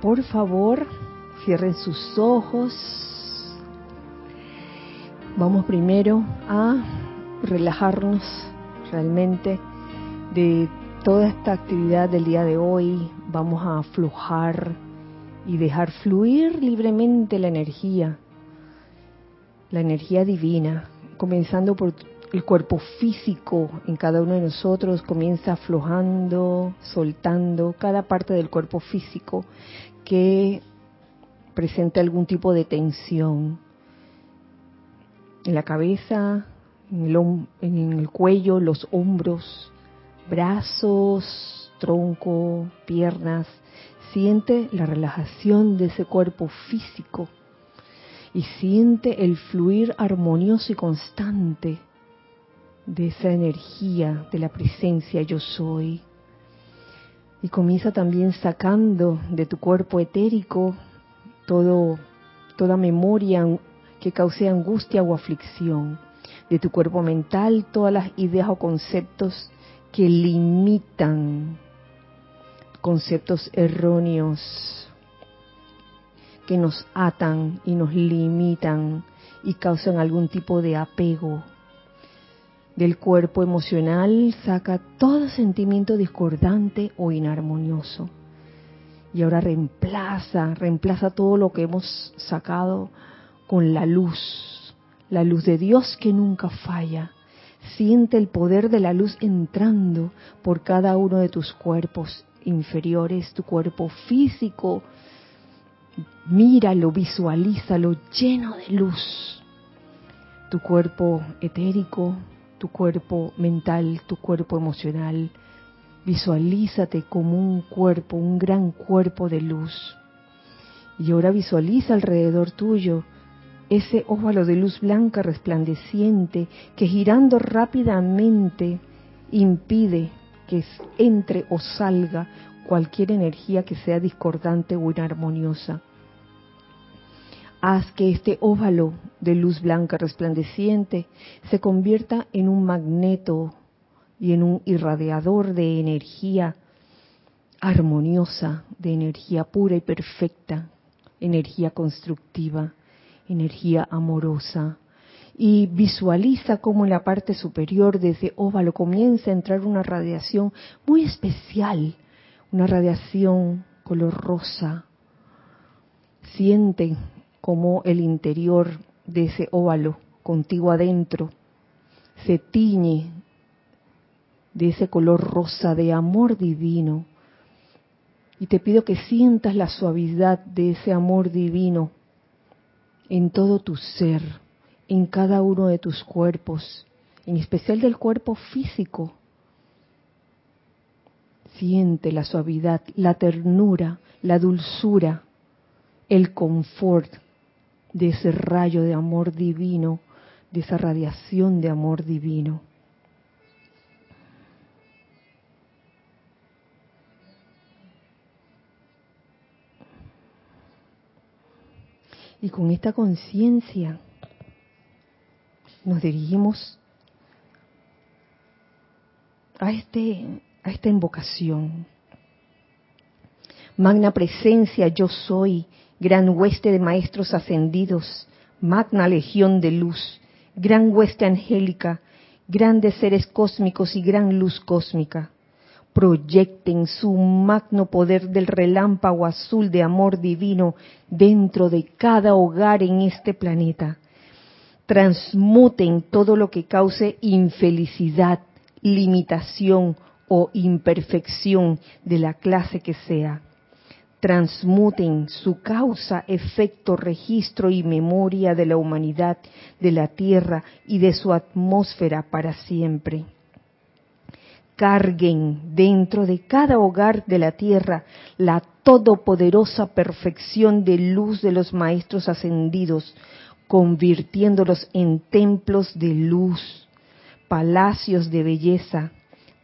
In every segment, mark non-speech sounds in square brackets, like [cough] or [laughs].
por favor, cierren sus ojos. Vamos primero a relajarnos realmente de toda esta actividad del día de hoy. Vamos a aflojar y dejar fluir libremente la energía, la energía divina, comenzando por el cuerpo físico en cada uno de nosotros comienza aflojando, soltando cada parte del cuerpo físico que presenta algún tipo de tensión. En la cabeza, en el, en el cuello, los hombros, brazos, tronco, piernas. Siente la relajación de ese cuerpo físico y siente el fluir armonioso y constante de esa energía de la presencia yo soy. Y comienza también sacando de tu cuerpo etérico todo, toda memoria que cause angustia o aflicción. De tu cuerpo mental todas las ideas o conceptos que limitan, conceptos erróneos que nos atan y nos limitan y causan algún tipo de apego del cuerpo emocional saca todo sentimiento discordante o inarmonioso. Y ahora reemplaza, reemplaza todo lo que hemos sacado con la luz, la luz de Dios que nunca falla. Siente el poder de la luz entrando por cada uno de tus cuerpos inferiores, tu cuerpo físico. Míralo, visualízalo lleno de luz. Tu cuerpo etérico, tu cuerpo mental, tu cuerpo emocional. Visualízate como un cuerpo, un gran cuerpo de luz. Y ahora visualiza alrededor tuyo ese óvalo de luz blanca resplandeciente que girando rápidamente impide que entre o salga cualquier energía que sea discordante o inarmoniosa haz que este óvalo de luz blanca resplandeciente se convierta en un magneto y en un irradiador de energía armoniosa, de energía pura y perfecta, energía constructiva, energía amorosa. Y visualiza cómo en la parte superior de ese óvalo comienza a entrar una radiación muy especial, una radiación color rosa. Siente como el interior de ese óvalo contigo adentro se tiñe de ese color rosa de amor divino. Y te pido que sientas la suavidad de ese amor divino en todo tu ser, en cada uno de tus cuerpos, en especial del cuerpo físico. Siente la suavidad, la ternura, la dulzura, el confort de ese rayo de amor divino, de esa radiación de amor divino. Y con esta conciencia nos dirigimos a, este, a esta invocación. Magna presencia, yo soy gran hueste de maestros ascendidos, magna legión de luz, gran hueste angélica, grandes seres cósmicos y gran luz cósmica. Proyecten su magno poder del relámpago azul de amor divino dentro de cada hogar en este planeta. Transmuten todo lo que cause infelicidad, limitación o imperfección de la clase que sea transmuten su causa, efecto, registro y memoria de la humanidad, de la tierra y de su atmósfera para siempre. Carguen dentro de cada hogar de la tierra la todopoderosa perfección de luz de los maestros ascendidos, convirtiéndolos en templos de luz, palacios de belleza,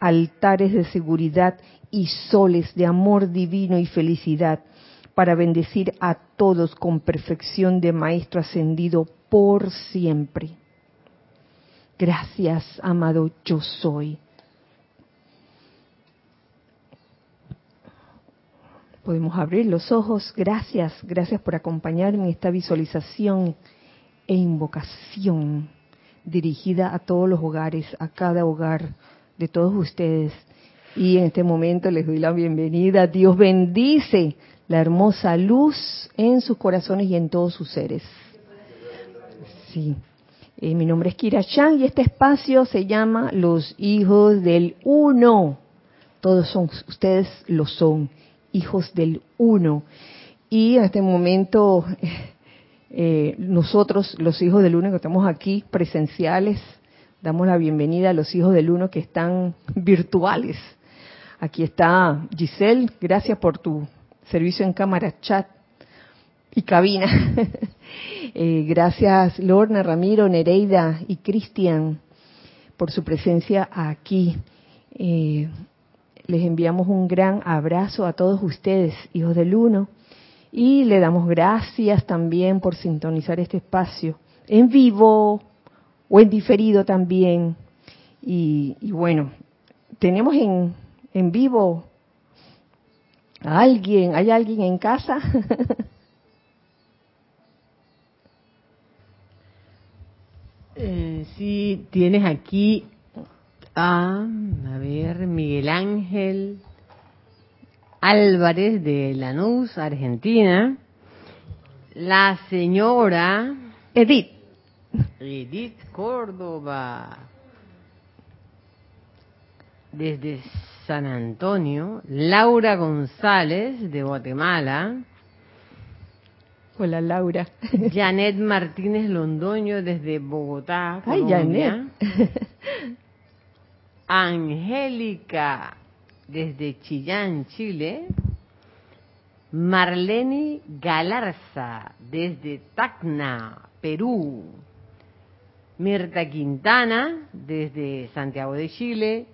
altares de seguridad y soles de amor divino y felicidad para bendecir a todos con perfección de Maestro ascendido por siempre. Gracias, amado yo soy. Podemos abrir los ojos. Gracias, gracias por acompañarme en esta visualización e invocación dirigida a todos los hogares, a cada hogar de todos ustedes. Y en este momento les doy la bienvenida. Dios bendice la hermosa luz en sus corazones y en todos sus seres. Sí. Eh, mi nombre es Kira Chan y este espacio se llama Los Hijos del Uno. Todos son, ustedes lo son hijos del uno. Y en este momento [laughs] eh, nosotros, los hijos del uno que estamos aquí presenciales, damos la bienvenida a los hijos del uno que están [laughs] virtuales. Aquí está Giselle, gracias por tu servicio en cámara, chat y cabina. [laughs] Eh, gracias Lorna, Ramiro, Nereida y Cristian por su presencia aquí. Eh, les enviamos un gran abrazo a todos ustedes, hijos del uno, y le damos gracias también por sintonizar este espacio en vivo o en diferido también. Y, bueno, tenemos en, en vivo a alguien, ¿hay alguien en casa? [laughs] eh, sí, tienes aquí a, a ver, Miguel Ángel Álvarez de Lanús, Argentina. La señora Edith. Edith Córdoba. Desde San Antonio. Laura González de Guatemala. Hola Laura. [laughs] Janet Martínez Londoño desde Bogotá, Colombia. Ay, Janet. [laughs] Angélica desde Chillán, Chile. Marlene Galarza desde Tacna, Perú. Mirta Quintana desde Santiago de Chile.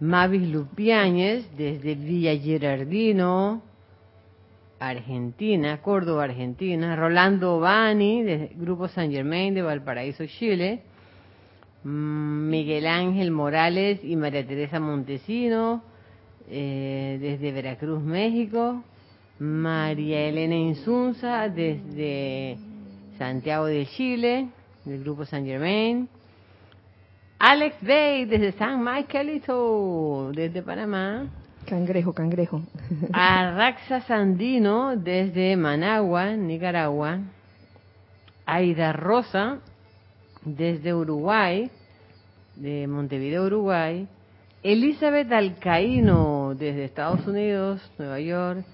Mavis Lupiáñez desde Villa Gerardino, Argentina, Córdoba, Argentina. Rolando Bani desde Grupo San Germain de Valparaíso, Chile. Mm, Miguel Ángel Morales y María Teresa Montesino, eh, desde Veracruz, México. María Elena Insunza, desde Santiago de Chile, del Grupo San Germain. Alex Bay, desde San Miguelito, desde Panamá. Cangrejo, cangrejo. Arraxa Sandino, desde Managua, Nicaragua. Aida Rosa, desde Uruguay, de Montevideo, Uruguay. Elizabeth Alcaíno, desde Estados Unidos, Nueva York.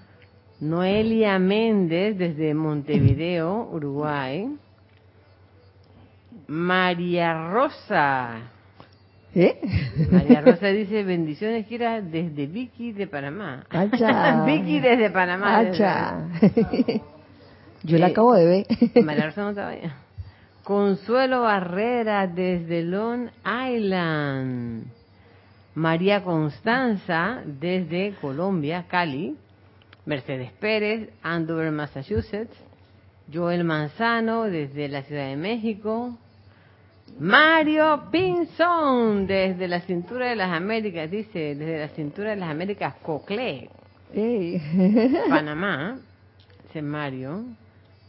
Noelia Méndez, desde Montevideo, Uruguay. María Rosa. ¿Eh? María Rosa dice, bendiciones, Kira, desde Vicky de Panamá. [laughs] Vicky desde Panamá. Desde... Yo la eh, acabo de ver. [laughs] María Rosa no estaba allá. Consuelo Barrera desde Long Island. María Constanza desde Colombia, Cali. Mercedes Pérez, Andover, Massachusetts. Joel Manzano desde la Ciudad de México. Mario Pinzón desde la cintura de las Américas, dice, desde la cintura de las Américas, Cocle. [laughs] Panamá, dice Mario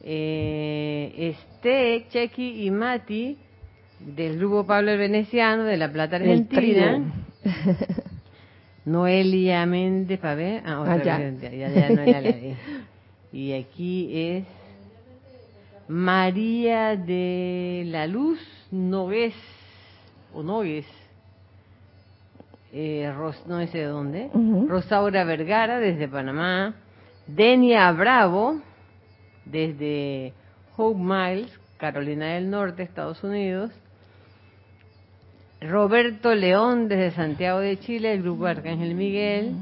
eh, Este, Chequi y Mati del grupo Pablo el Veneciano de La Plata Argentina. [laughs] Noelia Méndez, para ver. Ah, otra ah, ya. Ya, no la Y aquí es María de la Luz Nogués, o Nogues, eh, no sé de dónde. Rosaura Vergara desde Panamá. Denia Bravo desde Hope Miles, Carolina del Norte, Estados Unidos. Roberto León desde Santiago de Chile, el grupo Arcángel Miguel.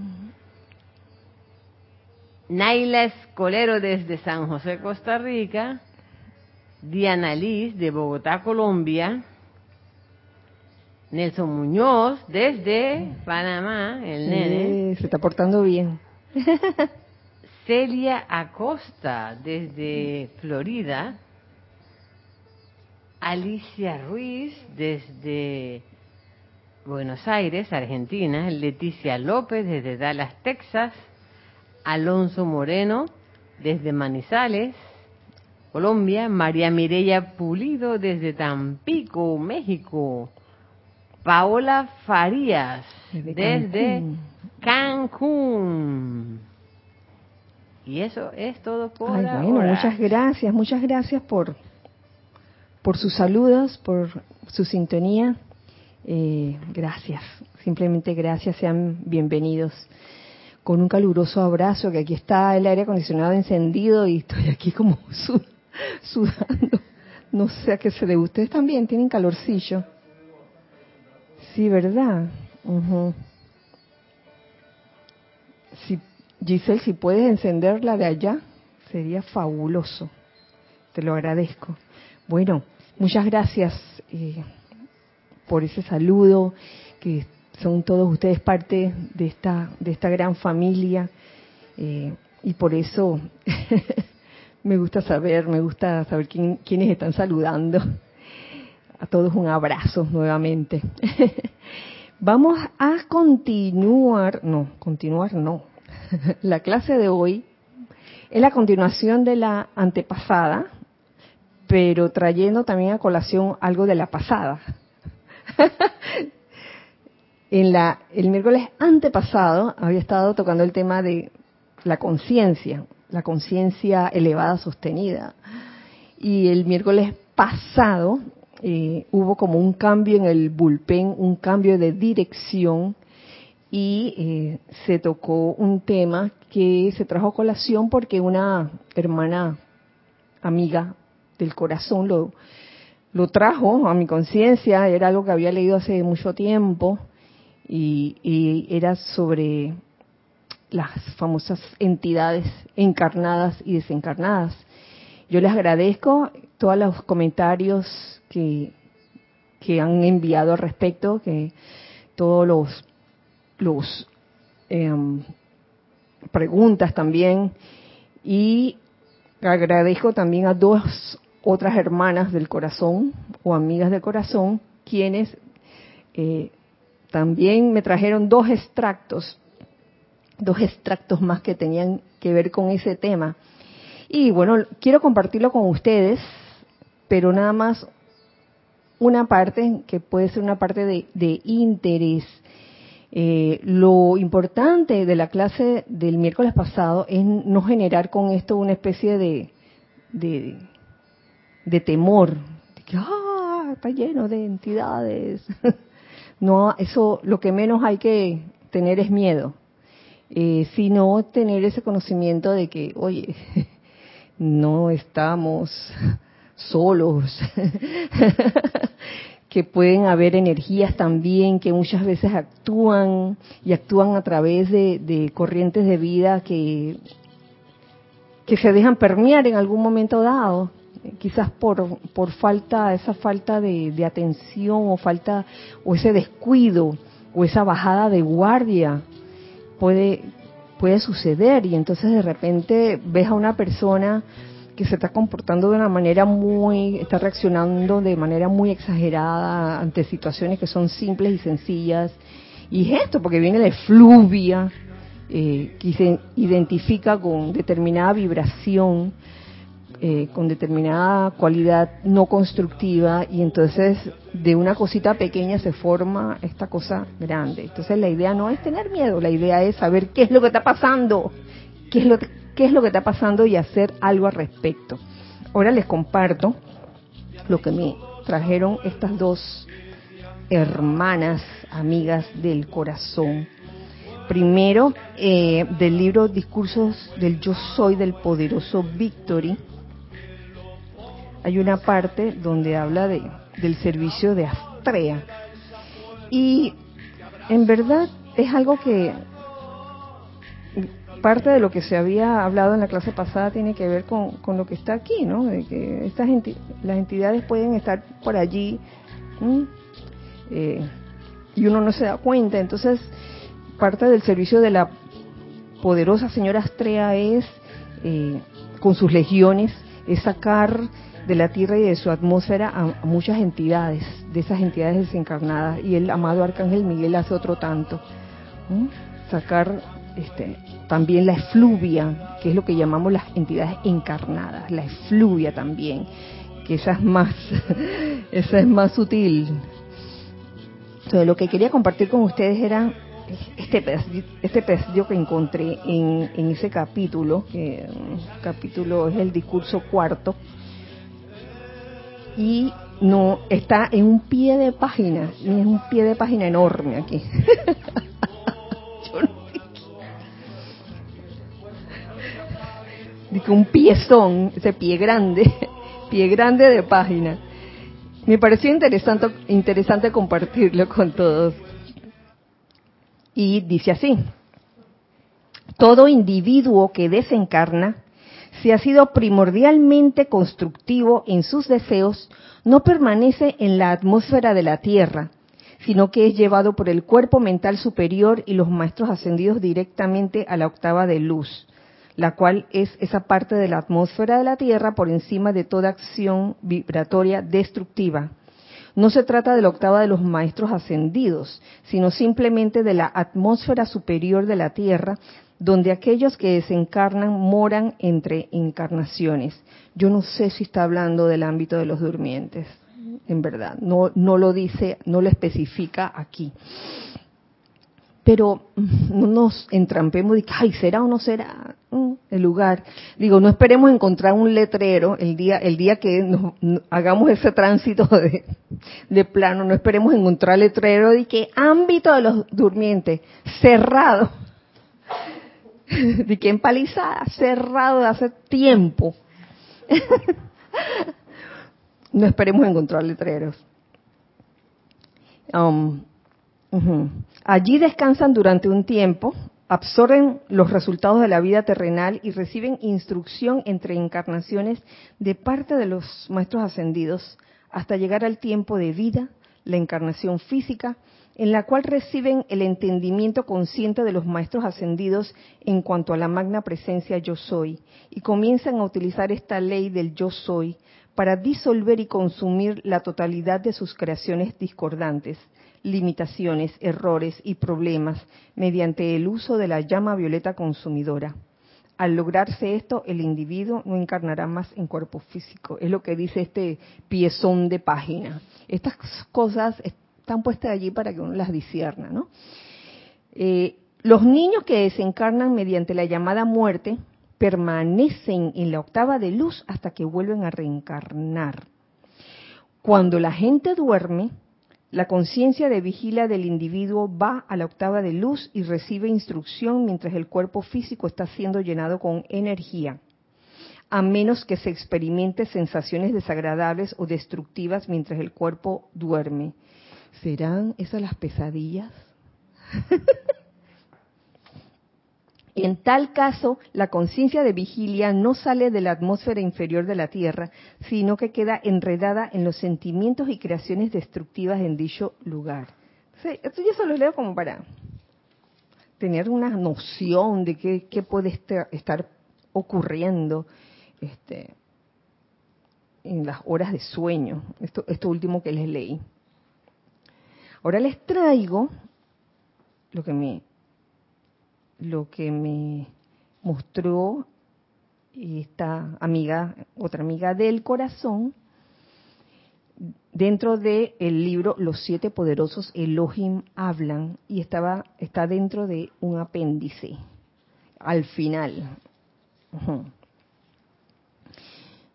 Naila Escolero desde San José, Costa Rica. Diana Liz de Bogotá, Colombia. Nelson Muñoz desde Panamá, el nene. se está portando bien. [laughs] Celia Acosta desde Florida, Alicia Ruiz desde Buenos Aires, Argentina, Leticia López desde Dallas, Texas, Alonso Moreno desde Manizales, Colombia, María Mireya Pulido desde Tampico, México, Paola Farías desde, Cancún. Y eso es todo por Ay, bueno, muchas gracias, muchas gracias por por sus saludos, por su sintonía. Eh, gracias, simplemente gracias, sean bienvenidos. Con un caluroso abrazo, que aquí está el aire acondicionado encendido y estoy aquí como sudando. [laughs] No sé a qué se debe. Ustedes también tienen calorcillo. Sí, ¿verdad? si, Giselle, si puedes encenderla de allá, sería fabuloso. Te lo agradezco. Bueno, muchas gracias eh, por ese saludo, que son todos ustedes parte de esta, de esta gran familia. Eh, y por eso [laughs] me gusta saber, me gusta saber quién, quiénes están saludando. A todos un abrazo nuevamente. [laughs] Vamos a continuar, no, continuar no. [laughs] La clase de hoy es la continuación de la antepasada, pero trayendo también a colación algo de la pasada. [laughs] en la, el miércoles antepasado había estado tocando el tema de la conciencia, la conciencia elevada sostenida. Y el miércoles pasado eh, hubo como un cambio en el bullpen, un cambio de dirección y eh, se tocó un tema que se trajo a colación porque una hermana amiga del corazón lo, lo trajo a mi conciencia, era algo que había leído hace mucho tiempo y, y, era sobre las famosas entidades encarnadas y desencarnadas. Yo les agradezco todos los comentarios que, que han enviado al respecto, que todos los, los em, preguntas también y agradezco también a dos otras hermanas del corazón o amigas del corazón, quienes eh, también me trajeron dos extractos, dos extractos más que tenían que ver con ese tema. Y bueno, quiero compartirlo con ustedes, pero nada más una parte que puede ser una parte de, interés. Eh, lo importante de la clase del miércoles pasado es no generar con esto una especie de, de temor, de que ah, está lleno de entidades. [laughs] no, eso lo que menos hay que tener es miedo, eh, sino tener ese conocimiento de que, oye, [laughs] no estamos [laughs] solos, [laughs] que pueden haber energías también que muchas veces actúan y actúan a través de, de corrientes de vida que, que se dejan permear en algún momento dado quizás por, por falta, esa falta de, atención o falta, o ese descuido, o esa bajada de guardia, puede, puede suceder. Y entonces de repente ves a una persona que se está comportando de una manera muy, está reaccionando de manera muy exagerada ante situaciones que son simples y sencillas. Y es esto, porque viene de fluvia, eh, que se identifica con determinada vibración eh, con determinada cualidad no constructiva y entonces de una cosita pequeña se forma esta cosa grande. Entonces la idea no es tener miedo, la idea es saber qué es lo que está pasando, qué es lo qué es lo que está pasando y hacer algo al respecto. Ahora les comparto lo que me trajeron estas dos hermanas, amigas del corazón. Primero, eh, del libro Discursos del Yo Soy del Poderoso Victory, hay una parte donde habla de, del servicio de Astrea. Y en verdad es algo que parte de lo que se había hablado en la clase pasada tiene que ver con, con lo que está aquí, ¿no? De que estas las entidades pueden estar por allí eh, y uno no se da cuenta. Entonces, parte del servicio de la poderosa señora Astrea es, eh, con sus legiones, es sacar de la Tierra y de su atmósfera a, muchas entidades, de esas entidades desencarnadas. Y el amado Arcángel Miguel hace otro tanto. Sacar este, también la efluvia, que es lo que llamamos las entidades encarnadas, la efluvia también, que esa es más, [laughs] esa es más sutil. Entonces, lo que quería compartir con ustedes era este pedacito, este pedacito que encontré en, en ese capítulo, que capítulo es el discurso cuarto, y no está en un pie de página, y es un pie de página enorme aquí. [laughs] Dice un piezón, ese pie grande, [laughs] pie grande de página. Me pareció interesante, interesante compartirlo con todos. Y dice así, todo individuo que desencarna, si ha sido primordialmente constructivo en sus deseos, no permanece en la atmósfera de la Tierra, sino que es llevado por el cuerpo mental superior y los maestros ascendidos directamente a la octava de luz, la cual es esa parte de la atmósfera de la Tierra por encima de toda acción vibratoria destructiva. No se trata de la octava de los maestros ascendidos, sino simplemente de la atmósfera superior de la Tierra, donde aquellos que desencarnan moran entre encarnaciones. Yo no sé si está hablando del ámbito de los durmientes, en verdad, no, no lo dice, no lo especifica aquí. Pero mm, no nos entrampemos de ay, ¿será o no será mm, el lugar? Digo, no esperemos encontrar un letrero el día, el día que nos, hagamos ese tránsito de, de, plano, no esperemos encontrar letrero de que ámbito de los durmientes, cerrado, [laughs] de que empalizada, cerrado de hace tiempo. [laughs] no esperemos encontrar letreros. Um, Allí descansan durante un tiempo, absorben los resultados de la vida terrenal y reciben instrucción entre encarnaciones de parte de los maestros ascendidos hasta llegar al tiempo de vida, la encarnación física, en la cual reciben el entendimiento consciente de los maestros ascendidos en cuanto a la magna presencia yo soy y comienzan a utilizar esta ley del yo soy para disolver y consumir la totalidad de sus creaciones discordantes, limitaciones, errores y problemas mediante el uso de la llama violeta consumidora. Al lograrse esto, el individuo no encarnará más en cuerpo físico. Es lo que dice este piezón de página. Estas cosas están puestas allí para que uno las disierna, ¿no? Eh, los niños que desencarnan mediante la llamada muerte permanecen en la octava de luz hasta que vuelven a reencarnar. Cuando la gente duerme, la conciencia de vigila del individuo va a la octava de luz y recibe instrucción mientras el cuerpo físico está siendo llenado con energía, a menos que se experimente sensaciones desagradables o destructivas mientras el cuerpo duerme. ¿Serán esas las pesadillas? [laughs] En tal caso, la conciencia de vigilia no sale de la atmósfera inferior de la Tierra, sino que queda enredada en los sentimientos y creaciones destructivas en dicho lugar. esto yo se lo leo como para tener una noción de qué, puede estar ocurriendo este, en las horas de sueño, esto, esto último que les leí. Ahora les traigo lo que me lo que me mostró esta amiga, otra amiga del corazón, dentro del el libro Los siete poderosos Elohim hablan y estaba está dentro de un apéndice al final.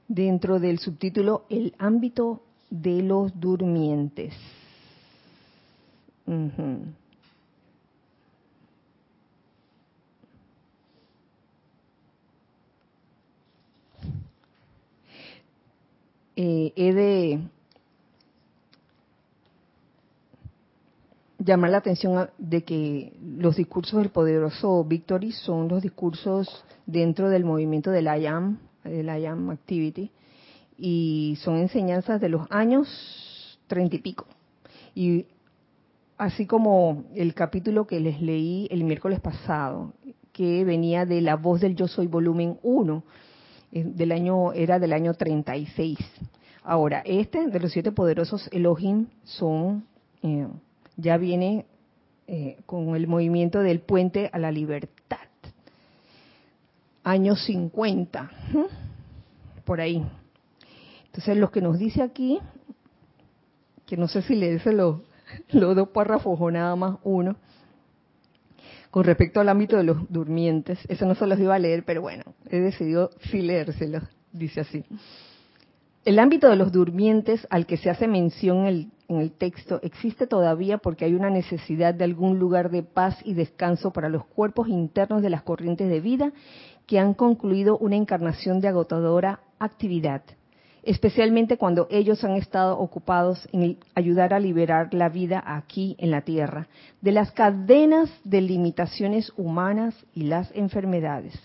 Dentro del subtítulo El ámbito de los durmientes. Eh, he de llamar la atención de que los discursos del poderoso Victory son los discursos dentro del movimiento del IAM, del IAM Activity, y son enseñanzas de los años treinta y pico. Y así como el capítulo que les leí el miércoles pasado, que venía de La voz del yo soy volumen 1, eh, del año, era del año 36. Ahora, este de los siete poderosos Elohim son, eh, ya viene eh, con el movimiento del puente a la libertad. años 50, por ahí. Entonces, lo que nos dice aquí, que no sé si leerse [laughs] los, dos párrafos o nada más uno, con respecto al ámbito de los durmientes, eso no se los iba a leer, pero bueno, he decidido sí leérselos, dice así. El ámbito de los durmientes al que se hace mención en el, en el, texto existe todavía porque hay una necesidad de algún lugar de paz y descanso para los cuerpos internos de las corrientes de vida que han concluido una encarnación de agotadora actividad, especialmente cuando ellos han estado ocupados en ayudar a liberar la vida aquí en la Tierra de las cadenas de limitaciones humanas y las enfermedades.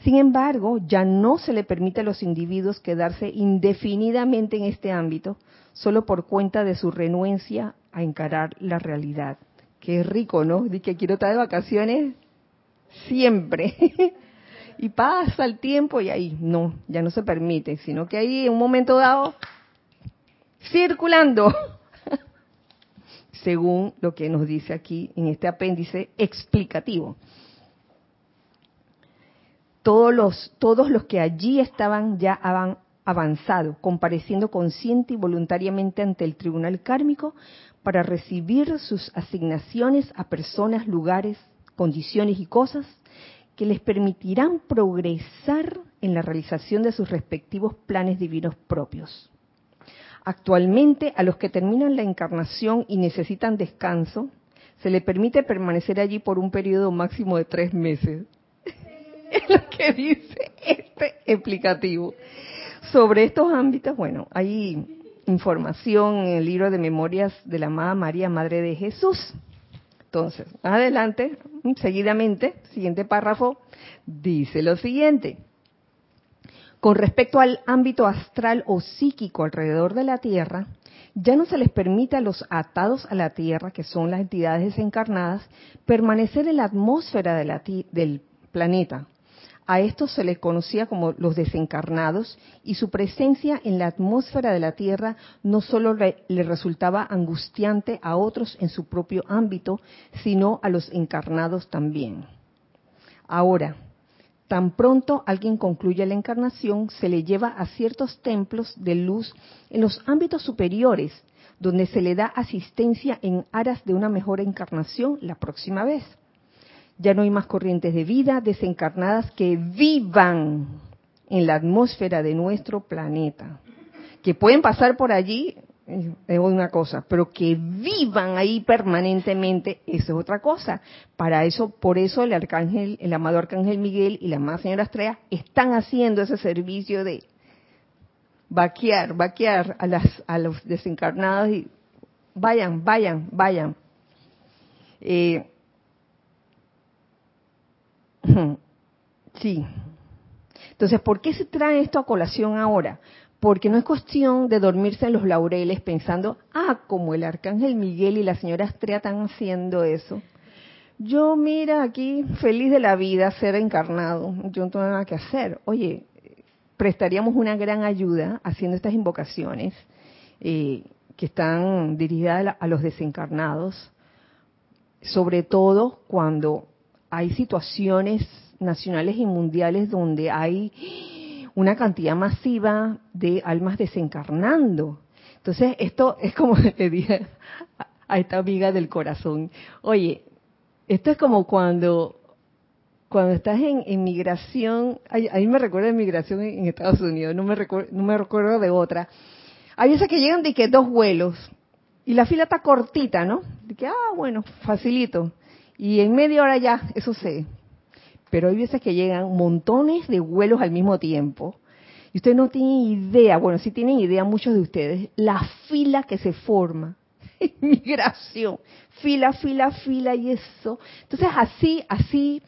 Sin embargo, ya no se le permite a los individuos quedarse indefinidamente en este ámbito solo por cuenta de su renuencia a encarar la realidad. Qué rico, ¿no? De que quiero estar de vacaciones siempre. [laughs] y pasa el tiempo y ahí no, ya no se permite, sino que ahí en un momento dado, circulando, [laughs] según lo que nos dice aquí en este apéndice explicativo. Todos los, todos los que allí estaban ya habían avanzado, compareciendo consciente y voluntariamente ante el tribunal kármico para recibir sus asignaciones a personas, lugares, condiciones y cosas que les permitirán progresar en la realización de sus respectivos planes divinos propios. Actualmente, a los que terminan la encarnación y necesitan descanso, se les permite permanecer allí por un periodo máximo de tres meses. [laughs] es lo que dice este explicativo. Sobre estos ámbitos, bueno, hay información en el libro de memorias de la amada María, Madre de Jesús. Entonces, adelante, seguidamente, siguiente párrafo, dice lo siguiente. Con respecto al ámbito astral o psíquico alrededor de la Tierra, ya no se les permite a los atados a la Tierra, que son las entidades desencarnadas, permanecer en la atmósfera de la, del planeta, a estos se les conocía como los desencarnados y su presencia en la atmósfera de la Tierra no solo le, resultaba angustiante a otros en su propio ámbito, sino a los encarnados también. Ahora, tan pronto alguien concluye la encarnación, se le lleva a ciertos templos de luz en los ámbitos superiores, donde se le da asistencia en aras de una mejor encarnación la próxima vez. Ya no hay más corrientes de vida desencarnadas que vivan en la atmósfera de nuestro planeta. Que pueden pasar por allí, es una cosa, pero que vivan ahí permanentemente, eso es otra cosa. Para eso, por eso el arcángel, el amado arcángel Miguel y la amada señora Estrella están haciendo ese servicio de vaquear, vaquear a, las, a los desencarnados y vayan, vayan, vayan. Eh, [laughs] Sí. Entonces, ¿por qué se trae esto a colación ahora? Porque no es cuestión de dormirse en los laureles pensando, ah, como el arcángel Miguel y la señora Estrella están haciendo eso. Yo, mira, aquí feliz de la vida, ser encarnado, yo no tengo nada que hacer. Oye, prestaríamos una gran ayuda haciendo estas invocaciones eh, que están dirigidas a los desencarnados, sobre todo cuando hay situaciones nacionales y mundiales donde hay una cantidad masiva de almas desencarnando. Entonces, esto es como [laughs] le dije a esta amiga del corazón, oye, esto es como cuando cuando estás en inmigración, a mí me recuerda inmigración en Estados Unidos, no me recuerdo, no me recuerdo de otra. Hay veces que llegan de que dos vuelos y la fila está cortita, ¿no? De que, ah, bueno, facilito. Y en media hora ya, eso sé. Pero hay veces que llegan montones de vuelos al mismo tiempo. Y ustedes no tienen idea, bueno, sí tienen idea muchos de ustedes, la fila que se forma. [laughs] Migración. Fila, fila, fila y eso. Entonces así, así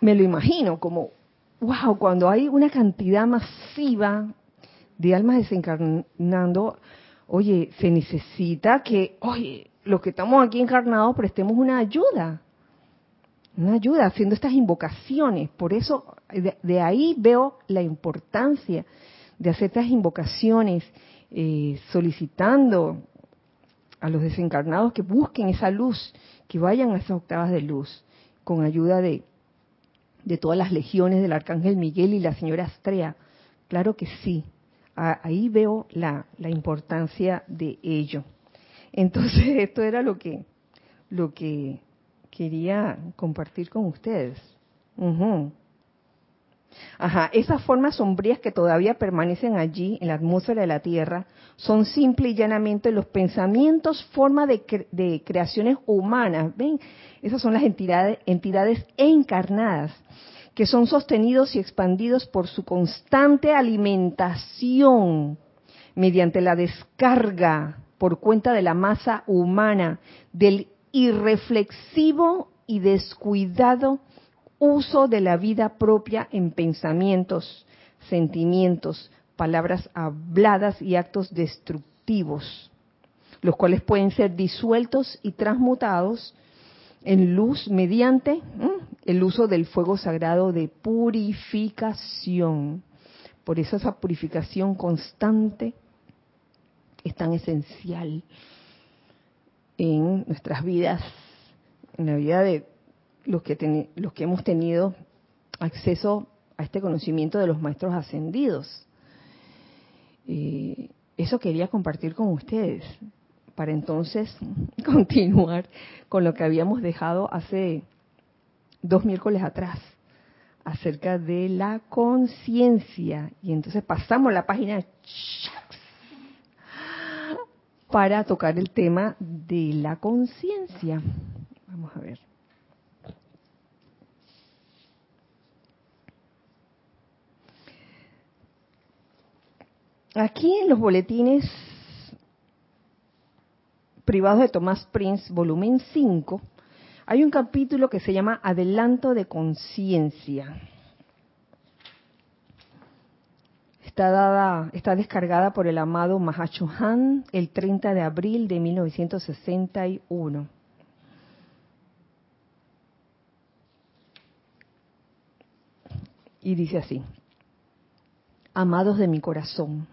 me lo imagino como, wow, cuando hay una cantidad masiva de almas desencarnando, oye, se necesita que, oye, los que estamos aquí encarnados prestemos una ayuda, una ayuda haciendo estas invocaciones. Por eso, de, ahí veo la importancia de hacer estas invocaciones, eh, solicitando a los desencarnados que busquen esa luz, que vayan a esas octavas de luz, con ayuda de, de todas las legiones del Arcángel Miguel y la señora Astrea. Claro que sí, ahí veo la, importancia de ello. Entonces, [laughs] esto era lo que, lo que quería compartir con ustedes. Ajá, esas formas sombrías que todavía permanecen allí en la atmósfera de la Tierra son simple y llanamente los pensamientos, forma de, de creaciones humanas. ¿Ven? Esas son las entidades encarnadas que son sostenidos y expandidos por su constante alimentación mediante la descarga por cuenta de la masa humana del irreflexivo y descuidado uso de la vida propia en pensamientos, sentimientos, palabras habladas y actos destructivos, los cuales pueden ser disueltos y transmutados en luz mediante el uso del fuego sagrado de purificación. Por eso esa purificación constante es tan esencial en nuestras vidas, en la vida de los que, los que hemos tenido acceso a este conocimiento de los maestros ascendidos. Eso quería compartir con ustedes para entonces [laughs] continuar con lo que habíamos dejado hace dos miércoles atrás acerca de la conciencia. Y entonces pasamos la página para tocar el tema de la conciencia. Vamos a ver. Aquí en los boletines privados de Tomás Prince, volumen 5, hay un capítulo que se llama Adelanto de Conciencia. Está, dada, está descargada por el amado Han el 30 de abril de 1961. Y dice así, amados de mi corazón,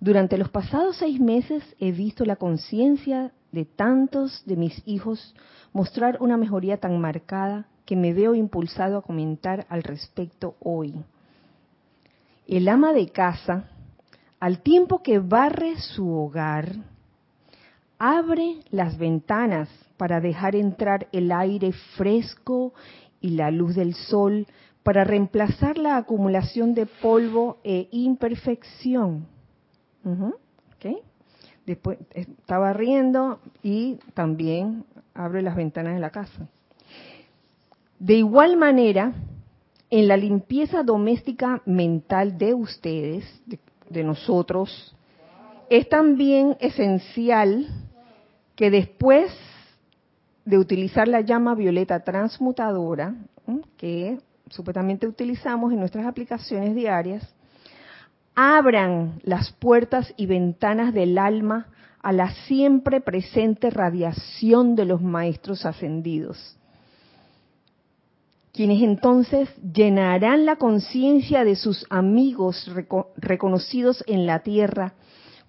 durante los pasados seis meses he visto la conciencia de tantos de mis hijos mostrar una mejoría tan marcada que me veo impulsado a comentar al respecto hoy. El ama de casa, al tiempo que barre su hogar, abre las ventanas para dejar entrar el aire fresco y la luz del sol para reemplazar la acumulación de polvo e imperfección Después estaba riendo y también abre las ventanas de la casa. De igual manera, en la limpieza doméstica mental de ustedes, de, nosotros, es también esencial que después de utilizar la llama violeta transmutadora, que supuestamente utilizamos en nuestras aplicaciones diarias, abran las puertas y ventanas del alma a la siempre presente radiación de los maestros ascendidos, quienes entonces llenarán la conciencia de sus amigos reconocidos en la tierra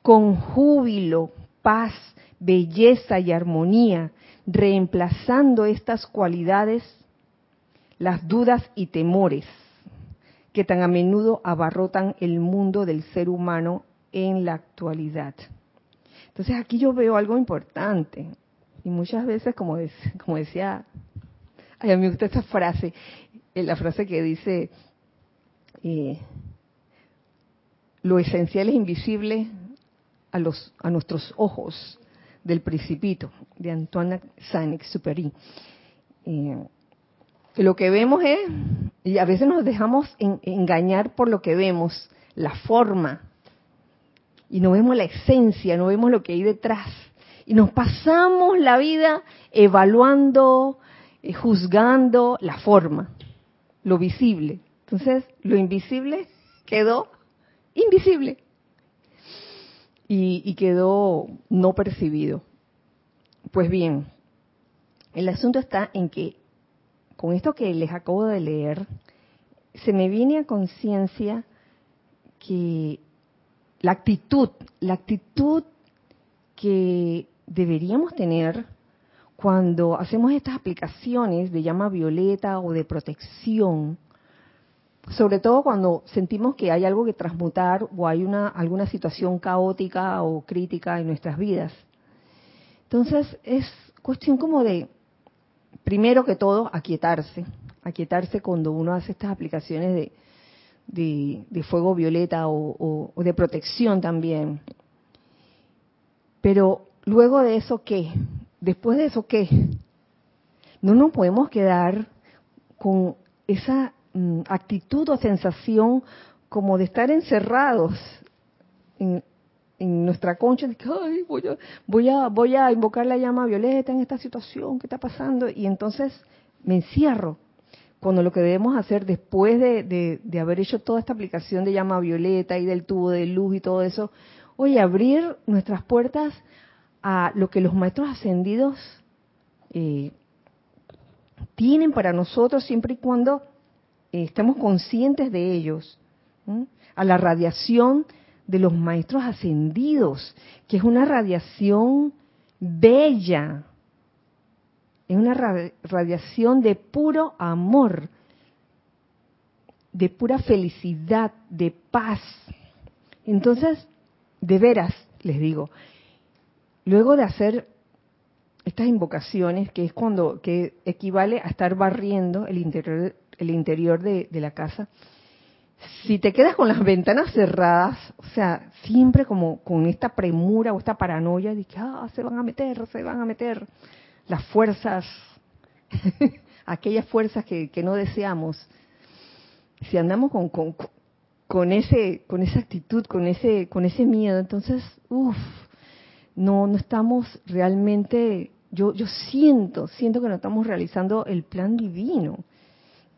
con júbilo, paz, belleza y armonía, reemplazando estas cualidades, las dudas y temores que tan a menudo abarrotan el mundo del ser humano en la actualidad. Entonces aquí yo veo algo importante y muchas veces, como, decía, a mí me gusta esta frase, eh, la frase que dice, eh, lo esencial es invisible a, los, a nuestros ojos, del Principito, de Antoine Saint-Exupéry. Eh, lo que vemos es, y a veces nos dejamos engañar por lo que vemos, la forma, y no vemos la esencia, no vemos lo que hay detrás. Y nos pasamos la vida evaluando, juzgando la forma, lo visible. Entonces, lo invisible quedó invisible y quedó no percibido. Pues bien, el asunto está en que con esto que les acabo de leer, se me viene a conciencia que la actitud, la actitud que deberíamos tener cuando hacemos estas aplicaciones de llama violeta o de protección, sobre todo cuando sentimos que hay algo que transmutar o hay una alguna situación caótica o crítica en nuestras vidas. Entonces es cuestión como de, primero que todo, aquietarse, aquietarse cuando uno hace estas aplicaciones de, de, fuego violeta o, o de protección también. Pero luego de eso, ¿qué? Después de eso, ¿qué? No nos podemos quedar con esa Mm, actitud o sensación como de estar encerrados en, nuestra concha, de que voy, a, voy, a, voy a invocar la llama violeta en esta situación que está pasando, y entonces me encierro. Cuando lo que debemos hacer después de, de, haber hecho toda esta aplicación de llama violeta y del tubo de luz y todo eso, oye, abrir nuestras puertas a lo que los maestros ascendidos eh, tienen para nosotros siempre y cuando estamos conscientes de ellos, a la radiación de los maestros ascendidos, que es una radiación bella, es una radiación de puro amor, de pura felicidad, de paz. Entonces, de veras, les digo, luego de hacer estas invocaciones, que es cuando, que equivale a estar barriendo el interior el interior de, la casa, si te quedas con las ventanas cerradas, o sea, siempre como con esta premura o esta paranoia de que ah, se van a meter, se van a meter las fuerzas, [laughs] aquellas fuerzas que, no deseamos. Si andamos con, con, con, ese, con esa actitud, con ese, con ese miedo, entonces, uff, no, no estamos realmente, yo, yo siento, siento que no estamos realizando el plan divino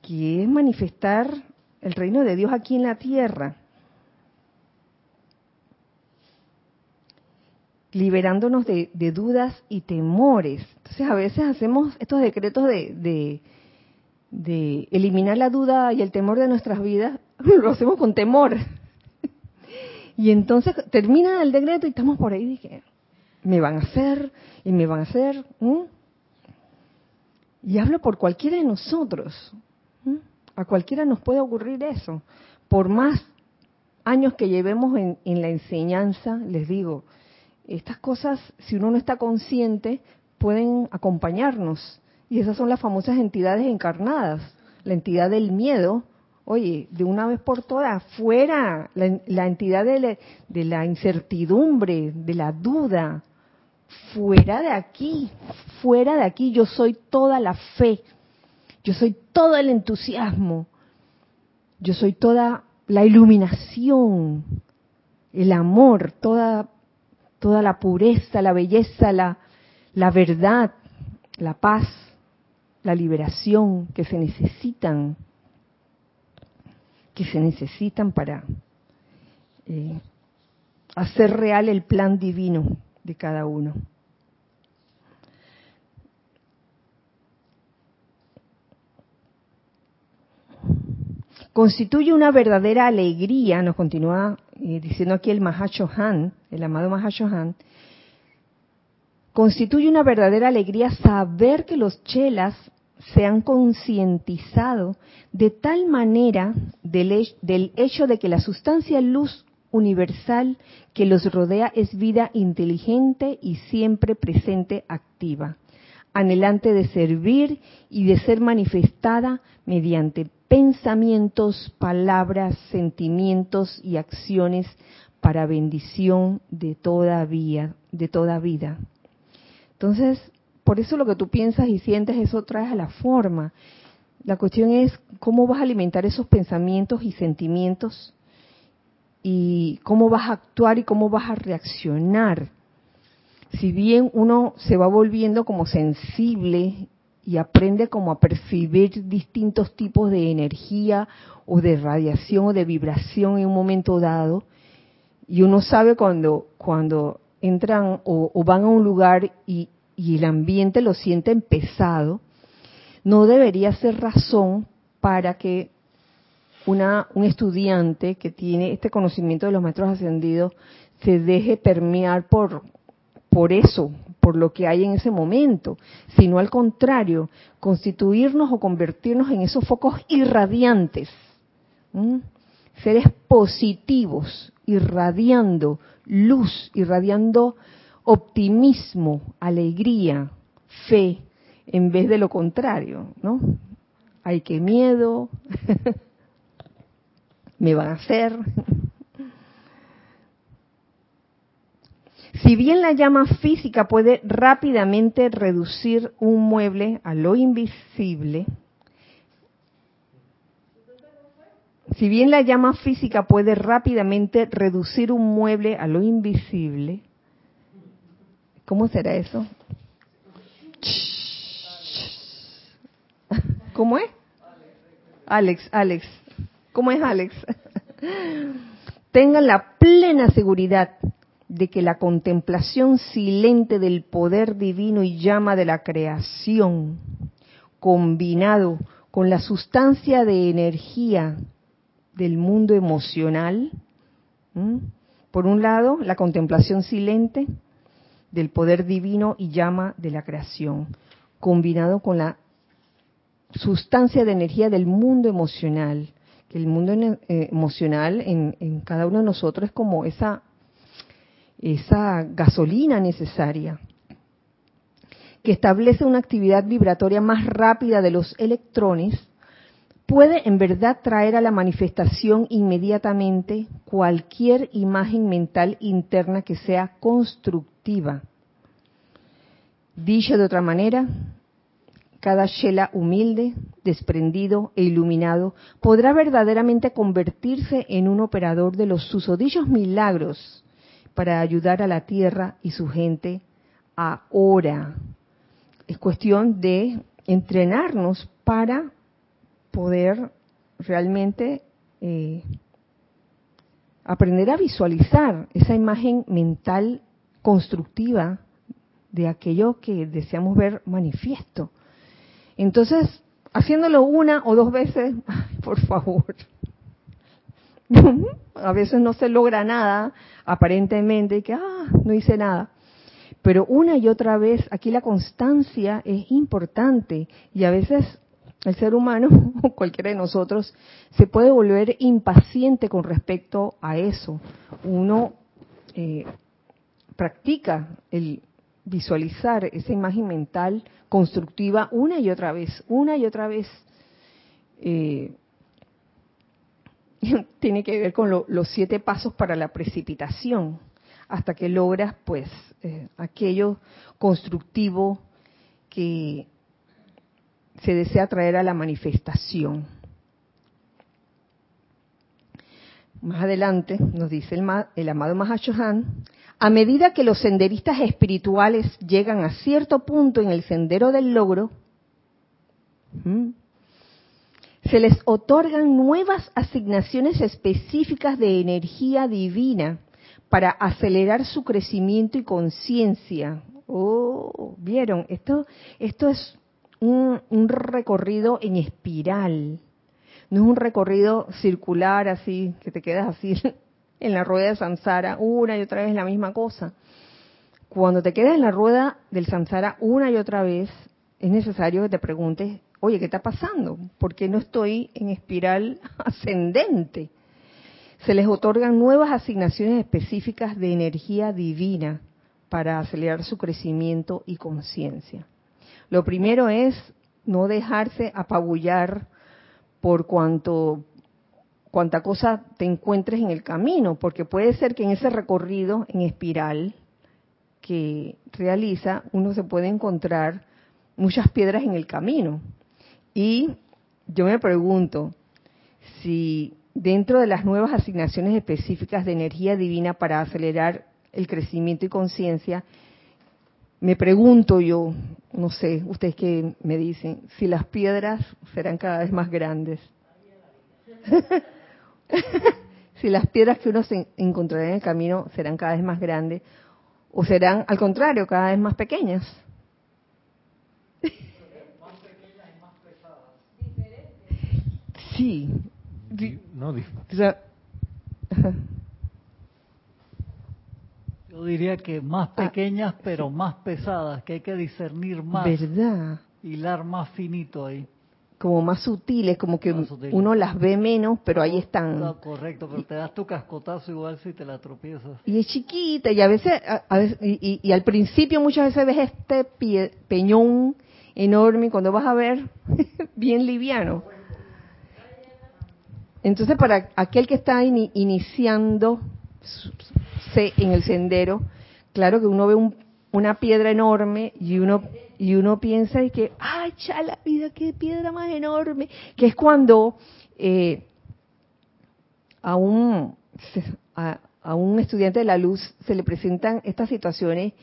que es manifestar el reino de Dios aquí en la tierra, liberándonos de, dudas y temores. Entonces a veces hacemos estos decretos de, de, eliminar la duda y el temor de nuestras vidas, [laughs] lo hacemos con temor. [laughs] Y entonces termina el decreto y estamos por ahí dije, me van a hacer y me van a hacer. Y hablo por cualquiera de nosotros. A cualquiera nos puede ocurrir eso. Por más años que llevemos en, la enseñanza, les digo, estas cosas, si uno no está consciente, pueden acompañarnos. Y esas son las famosas entidades encarnadas. La entidad del miedo, oye, de una vez por todas, fuera la, entidad de la, incertidumbre, de la duda, fuera de aquí, fuera de aquí, yo soy toda la fe, yo soy todo el entusiasmo. Yo soy toda la iluminación, el amor, toda, toda la pureza, la belleza, la, la verdad, la paz, la liberación que se necesitan, que se necesitan para eh, hacer real el plan divino de cada uno. constituye una verdadera alegría, nos continúa eh, diciendo aquí el Mahashohan, el amado Mahashohan, constituye una verdadera alegría saber que los chelas se han concientizado de tal manera del, del hecho de que la sustancia luz universal que los rodea es vida inteligente y siempre presente activa, anhelante de servir y de ser manifestada mediante pensamientos, palabras, sentimientos y acciones para bendición de toda vida, de toda vida. Entonces, por eso lo que tú piensas y sientes eso trae a la forma. La cuestión es cómo vas a alimentar esos pensamientos y sentimientos y cómo vas a actuar y cómo vas a reaccionar. Si bien uno se va volviendo como sensible y aprende como a percibir distintos tipos de energía o de radiación o de vibración en un momento dado. Y uno sabe cuando, cuando entran o, van a un lugar y, y el ambiente lo sienten pesado, no debería ser razón para que una, un estudiante que tiene este conocimiento de los maestros ascendidos se deje permear por, por eso, por lo que hay en ese momento, sino al contrario, constituirnos o convertirnos en esos focos irradiantes, seres positivos, irradiando luz, irradiando optimismo, alegría, fe, en vez de lo contrario, ¿no? Hay que miedo, [laughs] me van a hacer. Si bien la llama física puede rápidamente reducir un mueble a lo invisible, si bien la llama física puede rápidamente reducir un mueble a lo invisible, ¿cómo será eso? ¿Cómo es? Alex, Alex. ¿Cómo es Alex? [laughs] Tengan la plena seguridad de que la contemplación silente del poder divino y llama de la creación, combinado con la sustancia de energía del mundo emocional, por un lado, la contemplación silente del poder divino y llama de la creación, combinado con la sustancia de energía del mundo emocional, que el mundo eh, emocional en, en, cada uno de nosotros es como esa, esa gasolina necesaria que establece una actividad vibratoria más rápida de los electrones, puede en verdad traer a la manifestación inmediatamente cualquier imagen mental interna que sea constructiva. Dicho de otra manera, cada Shela humilde, desprendido e iluminado podrá verdaderamente convertirse en un operador de los susodichos milagros para ayudar a la tierra y su gente ahora. Es cuestión de entrenarnos para poder realmente eh, aprender a visualizar esa imagen mental constructiva de aquello que deseamos ver manifiesto. Entonces, haciéndolo una o dos veces, [laughs] por favor. [laughs] a veces no se logra nada, aparentemente, que, ah, no hice nada. Pero una y otra vez, aquí la constancia es importante y a veces el ser humano, [laughs] o cualquiera de nosotros, se puede volver impaciente con respecto a eso. Uno eh, practica el visualizar esa imagen mental constructiva una y otra vez, una y otra vez. Eh, [laughs] tiene que ver con los siete pasos para la precipitación, hasta que logras pues eh, aquello constructivo que se desea traer a la manifestación. Más adelante nos dice el, el amado Mahashohan, a medida que los senderistas espirituales llegan a cierto punto en el sendero del logro, se les otorgan nuevas asignaciones específicas de energía divina para acelerar su crecimiento y conciencia. Oh, vieron, esto, esto es un, un recorrido en espiral, no es un recorrido circular así, que te quedas así en la rueda de samsara una y otra vez la misma cosa. Cuando te quedas en la rueda del samsara una y otra vez, es necesario que te preguntes, oye, ¿qué está pasando? ¿Por qué no estoy en espiral [laughs] ascendente? Se les otorgan nuevas asignaciones específicas de energía divina para acelerar su crecimiento y conciencia. Lo primero es no dejarse apabullar por cuanto cuánta cosa te encuentres en el camino, porque puede ser que en ese recorrido en espiral que realiza uno se puede encontrar muchas piedras en el camino. Y yo me pregunto si dentro de las nuevas asignaciones específicas de energía divina para acelerar el crecimiento y conciencia, me pregunto yo, no sé, ustedes que me dicen, si las piedras serán cada vez más grandes. [laughs] [laughs] si las piedras que uno se encontrará en el camino serán cada vez más grandes o serán, al contrario, cada vez más pequeñas. [laughs] Sí. No, Yo diría que más ah. pequeñas, pero más pesadas, que hay que discernir más. ¿Verdad? Hilar más finito ahí como más sutiles, como que uno las ve menos, pero ahí están. No, correcto, pero te das tu cascotazo igual si te la tropiezas. Y es chiquita, y a veces, a, veces y, al principio muchas veces ves este peñón enorme, cuando vas a ver, [laughs] bien liviano. Entonces, para aquel que está iniciando en el sendero, claro que uno ve una piedra enorme y uno y uno piensa y que, ¡ay, ya la vida, qué piedra más enorme! Que es cuando eh, a, un, a, un estudiante de la luz se le presentan estas situaciones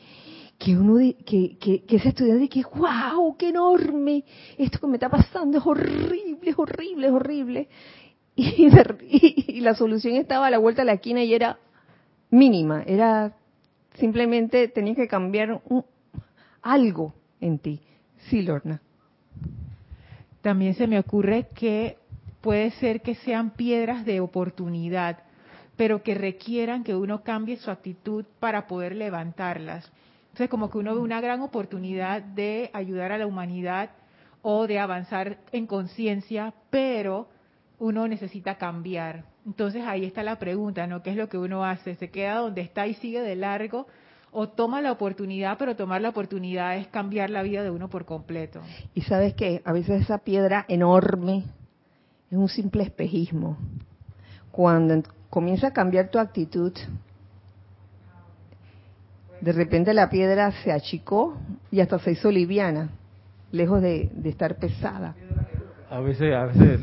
que uno que, que, que, ese estudiante dice, wow, qué enorme, esto que me está pasando es horrible, es horrible, es horrible. [laughs] Y, y, la solución estaba a la vuelta de la esquina y era mínima, era simplemente tenía que cambiar un, algo en ti. Sí, Lorna. También se me ocurre que puede ser que sean piedras de oportunidad, pero que requieran que uno cambie su actitud para poder levantarlas. Entonces, como que uno ve una gran oportunidad de ayudar a la humanidad o de avanzar en conciencia, pero uno necesita cambiar. Entonces ahí está la pregunta, ¿no? ¿Qué es lo que uno hace? ¿Se queda donde está y sigue de largo? O toma la oportunidad, pero tomar la oportunidad es cambiar la vida de uno por completo. Y sabes que a veces esa piedra enorme es un simple espejismo. Cuando comienza a cambiar tu actitud, de repente la piedra se achicó y hasta se hizo liviana, lejos de, estar pesada. A veces, a veces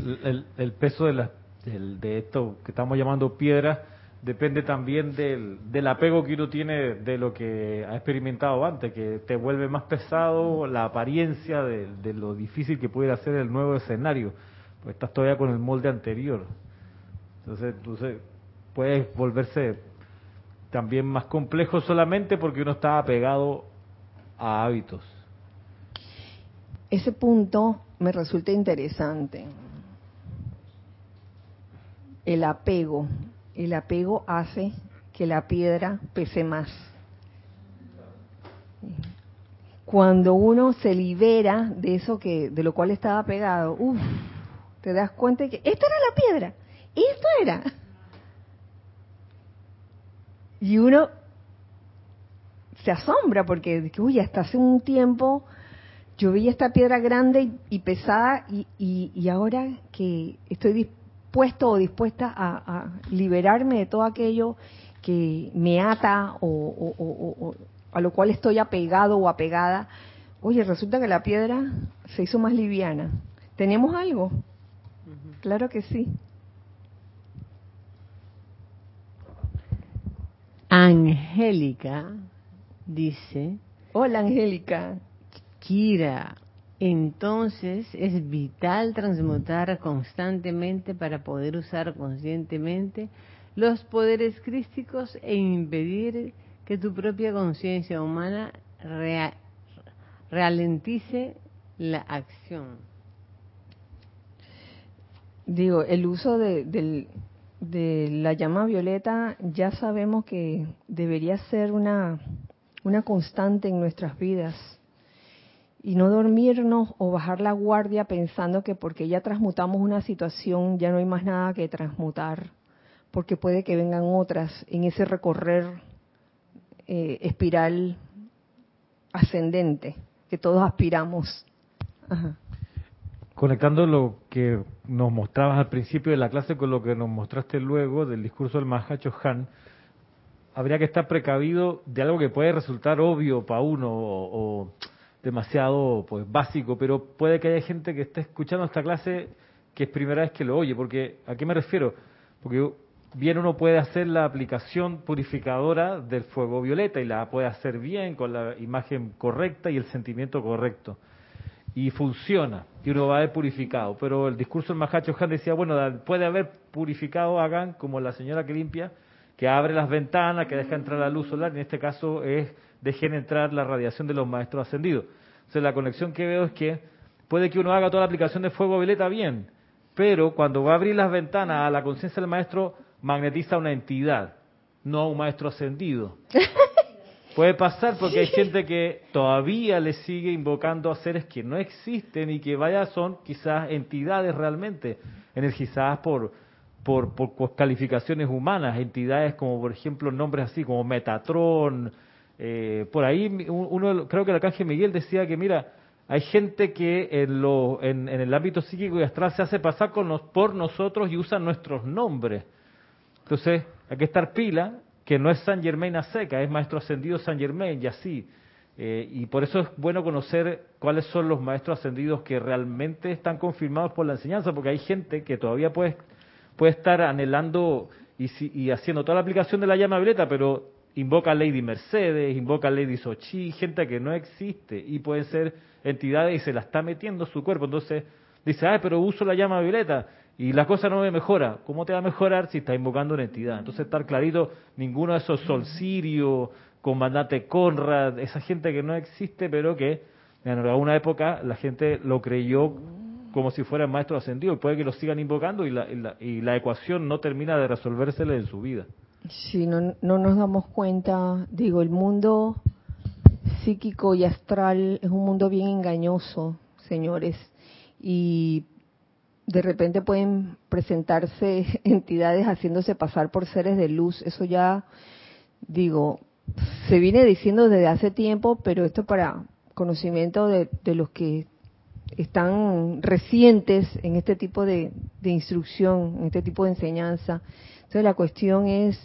el, peso de, la, de esto que estamos llamando piedra depende también del, apego que uno tiene de lo que ha experimentado antes, que te vuelve más pesado la apariencia de, lo difícil que puede hacer el nuevo escenario, pues estás todavía con el molde anterior. Entonces, entonces puede volverse también más complejo solamente porque uno está apegado a hábitos. Ese punto me resulta interesante. El apego el apego hace que la piedra pese más. Cuando uno se libera de eso que de lo cual estaba pegado, uff, te das cuenta de que esta era la piedra, esto era. Y uno se asombra porque, uy, hasta hace un tiempo yo vi esta piedra grande y, pesada y, y, ahora que estoy dispuesto o dispuesta a, liberarme de todo aquello que me ata o, a lo cual estoy apegado o apegada, oye, resulta que la piedra se hizo más liviana. ¿Tenemos algo? Claro que sí. Angélica dice. Hola, Angélica. Kira, entonces es vital transmutar constantemente para poder usar conscientemente los poderes crísticos e impedir que tu propia conciencia humana ralentice la acción. Digo, el uso de, de la llama violeta ya sabemos que debería ser una, una constante en nuestras vidas y no dormirnos o bajar la guardia pensando que porque ya transmutamos una situación ya no hay más nada que transmutar, porque puede que vengan otras en ese recorrer eh, espiral ascendente que todos aspiramos. Conectando lo que nos mostrabas al principio de la clase con lo que nos mostraste luego del discurso del Mahacho Han, habría que estar precavido de algo que puede resultar obvio para uno o demasiado pues básico, pero puede que haya gente que esté escuchando esta clase que es primera vez que lo oye, porque ¿a qué me refiero? Porque bien uno puede hacer la aplicación purificadora del fuego violeta y la puede hacer bien con la imagen correcta y el sentimiento correcto. Y funciona, y uno va a haber purificado. Pero el discurso del Mahacho Han decía, bueno, puede haber purificado, hagan como la señora que limpia, que abre las ventanas, que deja entrar la luz solar, en este caso es dejen entrar la radiación de los maestros ascendidos. Entonces la conexión que veo es que puede que uno haga toda la aplicación de fuego violeta bien, pero cuando va a abrir las ventanas a la conciencia del maestro, magnetiza una entidad, no a un maestro ascendido. [laughs] Puede pasar porque hay gente que todavía le sigue invocando a seres que no existen y que vaya son quizás entidades realmente energizadas por, por, por calificaciones humanas, entidades como por ejemplo nombres así como Metatron, eh, por ahí uno creo que el arcángel Miguel decía que mira, hay gente que en, lo, en, el ámbito psíquico y astral se hace pasar con por nosotros y usa nuestros nombres. Entonces, hay que estar pila que no es San Germain a seca, es Maestro Ascendido San Germain y así. Eh, y por eso es bueno conocer cuáles son los maestros ascendidos que realmente están confirmados por la enseñanza, porque hay gente que todavía puede, puede estar anhelando y, y haciendo toda la aplicación de la llama violeta, pero invoca a Lady Mercedes, invoca a Lady Sochi, gente que no existe y pueden ser entidades y se la está metiendo su cuerpo. Entonces dice, ay, pero uso la llama violeta y la cosa no me mejora. ¿Cómo te va a mejorar si está invocando una entidad? Entonces, estar clarito, ninguno de esos Sol Sirio, Comandante Conrad, esa gente que no existe, pero que en alguna época la gente lo creyó como si fuera maestro ascendido. Y puede que lo sigan invocando y la, y la, ecuación no termina de resolvérsele en su vida. Si no, no nos damos cuenta, digo, el mundo psíquico y astral es un mundo bien engañoso, señores. Y de repente pueden presentarse [laughs] entidades haciéndose pasar por seres de luz. Eso ya, digo, se viene diciendo desde hace tiempo, pero esto para conocimiento de, los que están recientes en este tipo de, instrucción, en este tipo de enseñanza. Entonces la cuestión es,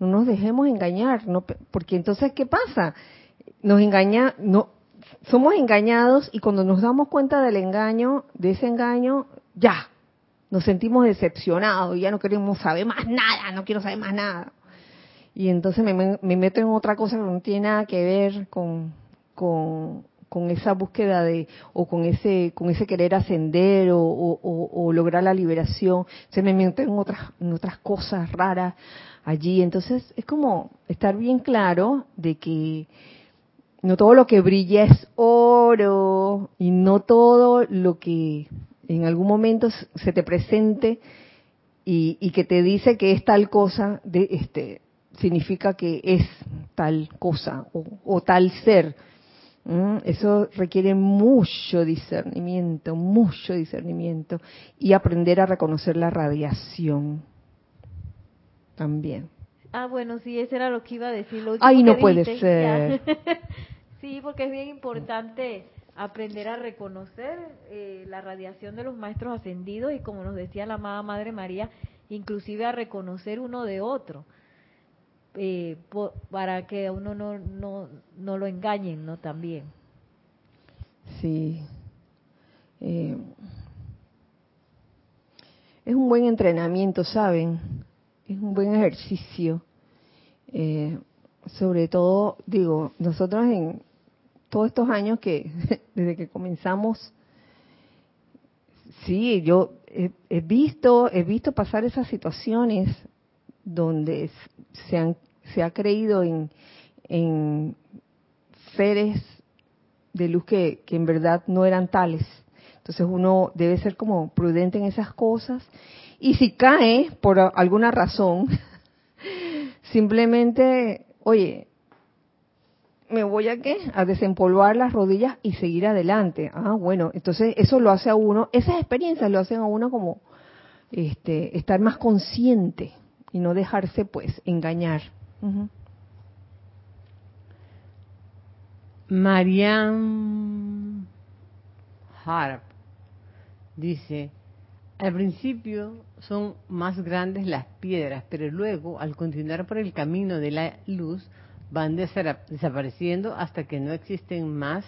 no nos dejemos engañar, no, porque entonces, ¿qué pasa? Nos engaña, no, somos engañados y cuando nos damos cuenta del engaño, de ese engaño, ya, nos sentimos decepcionados, y ya no queremos saber más nada, no quiero saber más nada. Y entonces me, meto en otra cosa que no tiene nada que ver con, con, esa búsqueda de, o con ese, con ese querer ascender o, lograr la liberación. Se me meto en otras, en otras cosas raras allí. Entonces es como estar bien claro de que no todo lo que brilla es oro y no todo lo que en algún momento se te presente y, que te dice que es tal cosa, de, este, significa que es tal cosa o, tal ser. Eso requiere mucho discernimiento, mucho discernimiento y aprender a reconocer la radiación también. Ah, bueno, sí, eso era lo que iba a decir. Ay, no puede ser. [laughs] sí, porque es bien importante aprender a reconocer eh, la radiación de los maestros ascendidos y como nos decía la amada Madre María, inclusive a reconocer uno de otro, eh, para que a uno no, no, no lo engañen, ¿no? También. Sí. Eh, es un buen entrenamiento, ¿saben? Es un buen ejercicio. sobre todo, digo, nosotros en, todos estos años que, [laughs] desde que comenzamos, sí, yo he, visto, he visto pasar esas situaciones donde se, han, se ha creído en, en seres de luz que, en verdad no eran tales. Entonces uno debe ser como prudente en esas cosas. Y si cae por alguna razón, [laughs] simplemente, oye, me voy a qué? A desempolvar las rodillas y seguir adelante. Ah, bueno, entonces eso lo hace a uno, esas experiencias lo hacen a uno como este, estar más consciente y no dejarse pues engañar. Marianne Harp dice, al principio son más grandes las piedras, pero luego, al continuar por el camino de la luz, van desapareciendo hasta que no existen más.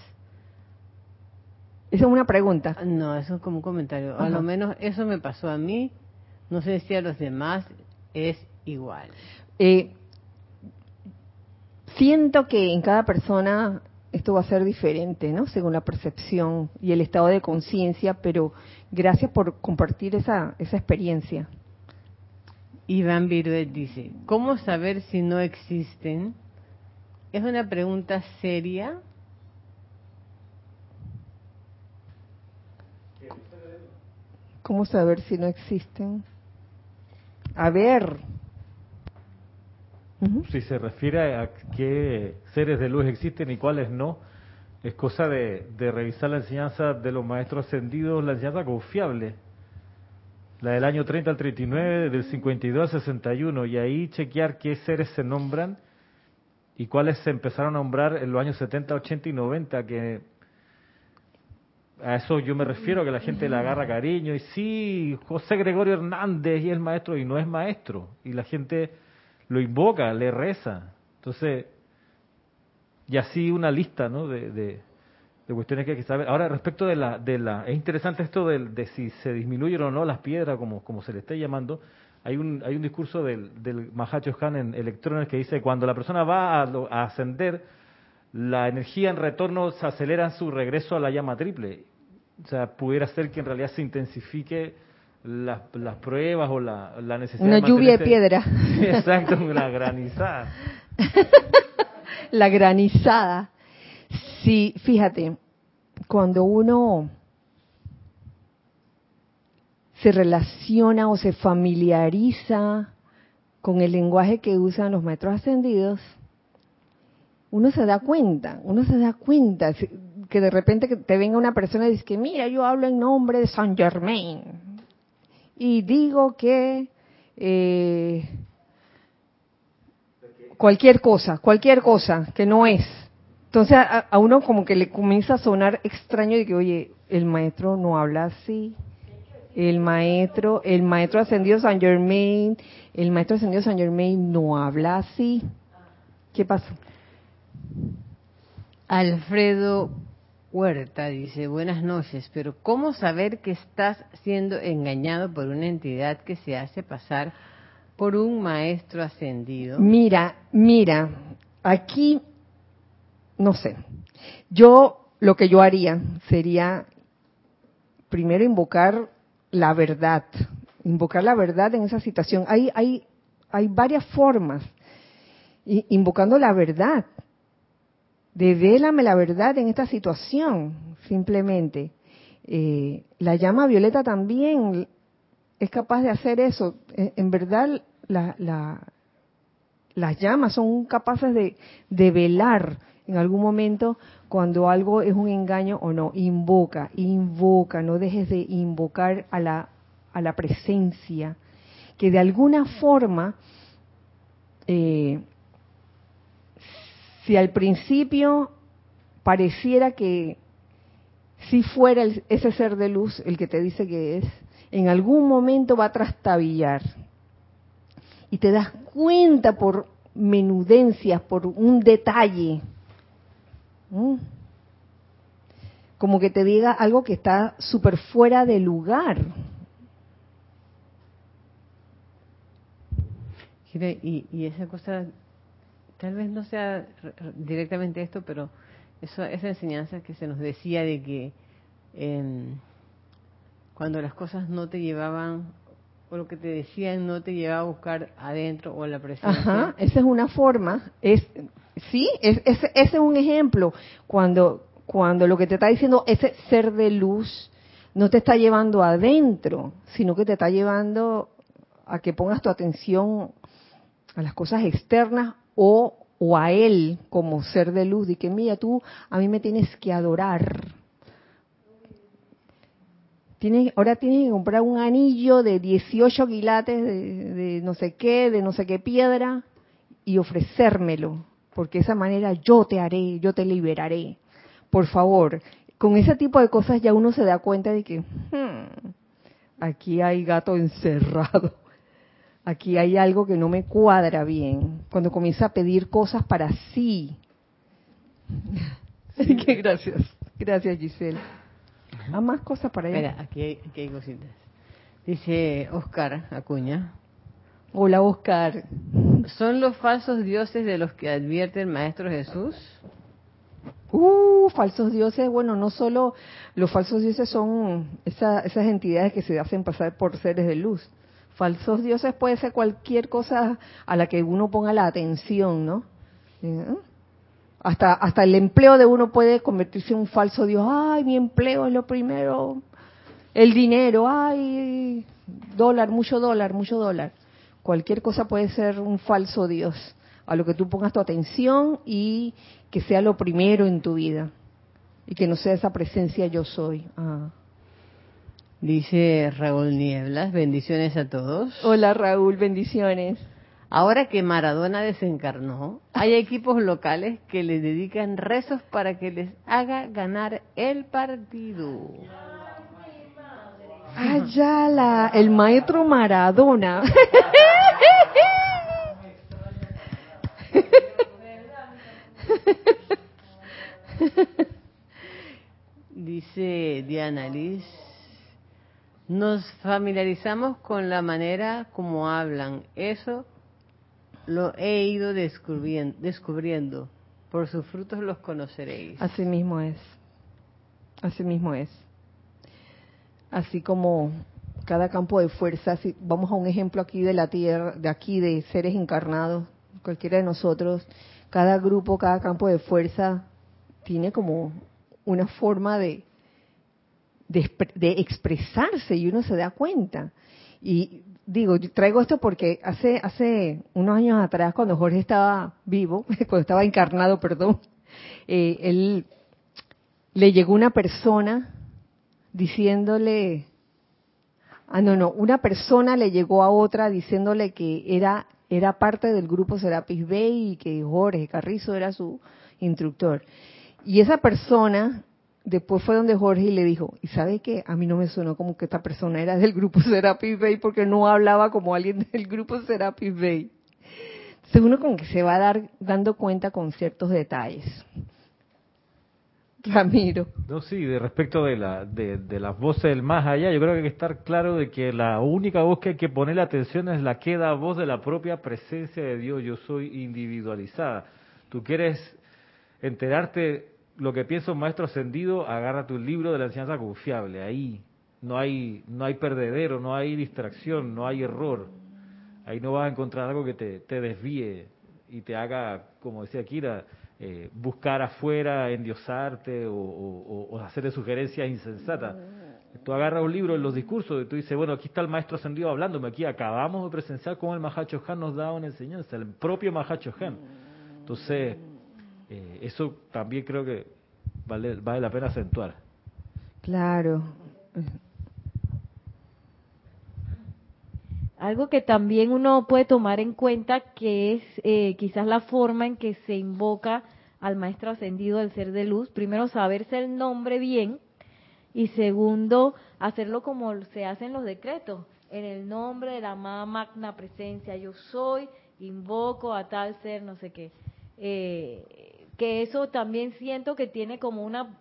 Esa es una pregunta. No, eso es como un comentario. A lo menos eso me pasó a mí. No sé si a los demás es igual. Eh, siento que en cada persona esto va a ser diferente, ¿no? Según la percepción y el estado de conciencia, pero gracias por compartir esa, esa experiencia. Iván Viruet dice, ¿cómo saber si no existen? Es una pregunta seria. ¿Cómo saber si no existen? A ver. Si se refiere a qué seres de luz existen y cuáles no, es cosa de, de revisar la enseñanza de los maestros ascendidos, la enseñanza confiable, la del año 30 al 39, del 52 al 61, y ahí chequear qué seres se nombran y cuáles se empezaron a nombrar en los años 70, 80 y 90, que a eso yo me refiero, que la gente le agarra cariño, y sí, José Gregorio Hernández y es maestro, y no es maestro, y la gente lo invoca, le reza. Entonces, y así una lista, ¿no? De, de, cuestiones que hay que saber. Ahora, respecto de la, de la, es interesante esto de, si se disminuyen o no las piedras, como, como se le esté llamando. Hay un, hay un discurso del, del Mahacho Han en Electrones que dice, cuando la persona va a, a ascender, la energía en retorno se acelera en su regreso a la llama triple. O sea, pudiera ser que en realidad se intensifique las, las pruebas o la, la necesidad Una de lluvia de piedra. [laughs] Exacto, una granizada. [laughs] La granizada. Sí, fíjate, cuando uno se relaciona o se familiariza con el lenguaje que usan los maestros ascendidos, uno se da cuenta, uno se da cuenta que de repente te venga una persona y dice que mira, yo hablo en nombre de Saint Germain y digo que eh, cualquier cosa, cualquier cosa que no es. Entonces a, a uno como que le comienza a sonar extraño de que, oye, el maestro no habla así. El maestro, el maestro ascendido San Germain, el maestro ascendido San Germain no habla así. ¿Qué pasó? Alfredo Huerta dice, buenas noches, pero ¿cómo saber que estás siendo engañado por una entidad que se hace pasar por un maestro ascendido? Mira, mira, aquí, no sé, yo lo que yo haría sería primero invocar la verdad, invocar la verdad en esa situación. Hay, hay, hay varias formas, invocando la verdad. Devélame la verdad en esta situación, simplemente. Eh, la llama violeta también es capaz de hacer eso. En, en verdad, la, la, las llamas son capaces de, de velar en algún momento cuando algo es un engaño o no. Invoca, invoca, no dejes de invocar a la, a la presencia, que de alguna forma, eh, si al principio pareciera que si fuera ese ser de luz el que te dice que es, en algún momento va a trastabillar y te das cuenta por menudencias, por un detalle, como que te diga algo que está súper fuera de lugar. Y esa cosa, tal vez no sea directamente esto, pero eso, esa enseñanza que se nos decía de que em, cuando las cosas no te llevaban, o lo que te decían no te llevaba a buscar adentro o la presencia. Ajá, esa es una forma, es sí, es, ese, ese es un ejemplo cuando cuando lo que te está diciendo ese ser de luz no te está llevando adentro, sino que te está llevando a que pongas tu atención a las cosas externas o o a él como ser de luz y que mira tú a mí me tienes que adorar. Tienes, ahora tienes que comprar un anillo de 18 quilates de, de no sé qué, de no sé qué piedra y ofrecérmelo, porque de esa manera yo te haré, yo te liberaré. Por favor, con ese tipo de cosas ya uno se da cuenta de que hmm, aquí hay gato encerrado, aquí hay algo que no me cuadra bien. Cuando comienza a pedir cosas para sí. [laughs] Qué gracias, gracias Giselle. ¿A más cosas para allá? Espera, aquí hay, aquí hay cositas. Dice Oscar Acuña, Hola Oscar. ¿son los falsos dioses de los que advierte el Maestro Jesús? Uh, falsos dioses. Bueno, no solo los falsos dioses son esa- esas entidades que se hacen pasar por seres de luz. Falsos dioses puede ser cualquier cosa a la que uno ponga la atención, ¿no? ¿Eh? Hasta, hasta el empleo de uno puede convertirse en un falso dios. Ay, mi empleo es lo primero. El dinero, ay, dólar, mucho dólar, mucho dólar. Cualquier cosa puede ser un falso dios a lo que tú pongas tu atención y que sea lo primero en tu vida. Y que no sea esa presencia yo soy. Ah. Dice Raúl Nieblas, bendiciones a todos. Hola Raúl, bendiciones. Ahora que Maradona desencarnó, hay equipos locales que le dedican rezos para que les haga ganar el partido. Ayala, el maestro Maradona. [laughs] Dice Diana Liz, nos familiarizamos con la manera como hablan. Eso lo he ido descubriendo, descubriendo. Por sus frutos los conoceréis. Así mismo es. Así mismo es. Así como cada campo de fuerza, si vamos a un ejemplo aquí de la tierra, de aquí de seres encarnados, cualquiera de nosotros, cada grupo, cada campo de fuerza tiene como una forma de, de, expresarse y uno se da cuenta. Y digo, traigo esto porque hace, hace unos años atrás, cuando Jorge estaba vivo, [laughs] cuando estaba encarnado, perdón, eh, él le llegó una persona diciéndole, ah, no, no, una persona le llegó a otra diciéndole que era, era parte del grupo Serapis Bay y que Jorge Carrizo era su instructor. Y esa persona después fue donde Jorge y le dijo, ¿y sabe qué? A mí no me sonó como que esta persona era del grupo [laughs] Serapis Bay porque no hablaba como alguien del grupo Serapis Bay. Entonces uno como que se va a dar dando cuenta con ciertos detalles. Ramiro. No, sí, de respecto de, la, de, las voces del más allá, yo creo que hay que estar claro de que la única voz que hay que ponerle atención es la que da voz de la propia presencia de Dios. Yo soy individualizada. Tú quieres enterarte lo que piensa un maestro ascendido, agárrate un libro de la enseñanza confiable. Ahí no hay, no hay perdedero, no hay distracción, no hay error. Ahí no vas a encontrar algo que te, desvíe y te haga, como decía Kira, eh, buscar afuera, endiosarte o, o, sugerencias insensatas. Tú agarras un libro en los discursos y tú dices, bueno, aquí está el maestro ascendido hablándome, aquí acabamos de presenciar cómo el Mahacho Han nos da una enseñanza, el propio Mahacho Han. Entonces, eh, eso también creo que vale, vale la pena acentuar. Claro. Algo que también uno puede tomar en cuenta que es eh, quizás la forma en que se invoca al maestro ascendido del ser de luz. Primero, saberse el nombre bien y segundo, hacerlo como se hacen los decretos. En el nombre de la amada magna presencia, yo soy, invoco a tal ser, no sé qué. Eh, que eso también siento que tiene como una,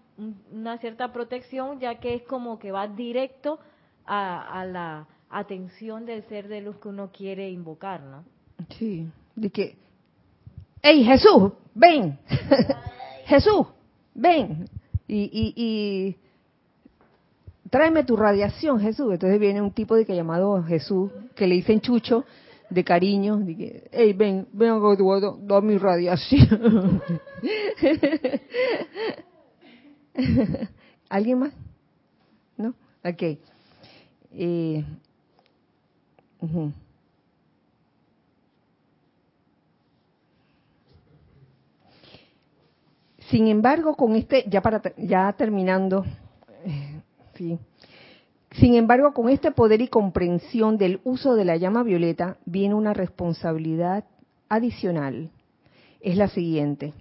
una cierta protección, ya que es como que va directo a, la atención del ser de luz que uno quiere invocar, ¿no? Sí, de que, hey Jesús, ven, [laughs] Jesús, ven, y, y, y tráeme tu radiación, Jesús. Entonces viene un tipo de que llamado Jesús, que le dicen Chucho, de cariño, de que, hey, ven, ven dar mi radiación. [laughs] ¿Alguien más? ¿No? Ok. Eh. Sin embargo, con este, ya para ya terminando, eh, sí. Sin embargo, con este poder y comprensión del uso de la llama violeta viene una responsabilidad adicional. Es la siguiente.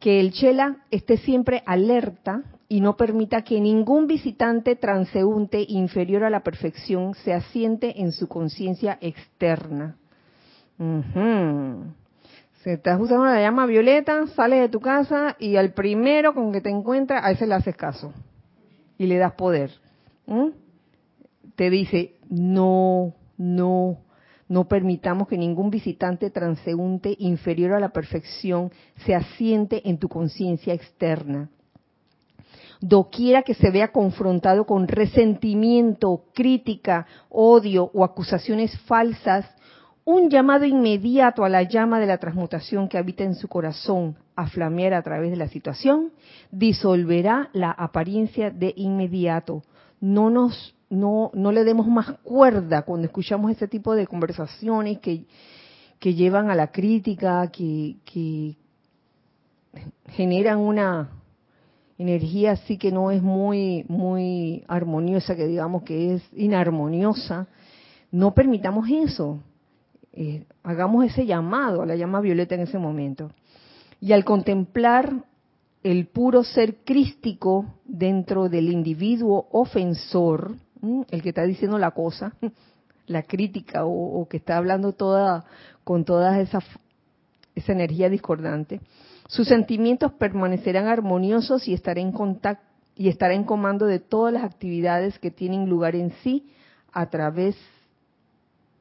Que el Chela esté siempre alerta y no permita que ningún visitante transeúnte inferior a la perfección se asiente en su conciencia externa. Uh Si estás usando la llama violeta, sales de tu casa y al primero con que te encuentras, a ese le haces caso y le das poder. Te dice, no, no, no permitamos que ningún visitante transeúnte inferior a la perfección se asiente en tu conciencia externa. Doquiera que se vea confrontado con resentimiento, crítica, odio o acusaciones falsas, un llamado inmediato a la llama de la transmutación que habita en su corazón a flamear a través de la situación, disolverá la apariencia de inmediato. No nos, no, no le demos más cuerda cuando escuchamos este tipo de conversaciones que, que llevan a la crítica, que, que generan una energía así que no es muy muy armoniosa, que digamos que es inarmoniosa, no permitamos eso. Eh, hagamos ese llamado a la llama violeta en ese momento. Y al contemplar el puro ser crístico dentro del individuo ofensor, el que está diciendo la cosa, [laughs] la crítica o, que está hablando toda con toda esa, esa energía discordante, sus sentimientos permanecerán armoniosos y estará en contacto y estará en comando de todas las actividades que tienen lugar en sí a través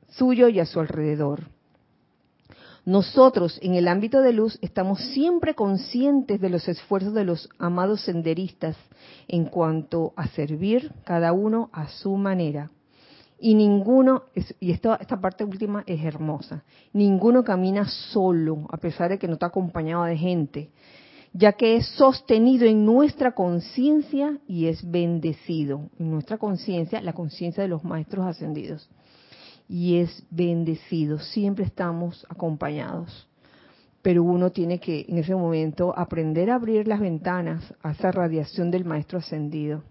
suyo y a su alrededor. Nosotros en el ámbito de luz estamos siempre conscientes de los esfuerzos de los amados senderistas en cuanto a servir cada uno a su manera. Y ninguno, y esta, esta parte última es hermosa, ninguno camina solo, a pesar de que no está acompañado de gente, ya que es sostenido en nuestra conciencia y es bendecido. En nuestra conciencia, la conciencia de los maestros ascendidos y es bendecido. Siempre estamos acompañados. Pero uno tiene que en ese momento aprender a abrir las ventanas a esa radiación del Maestro Ascendido.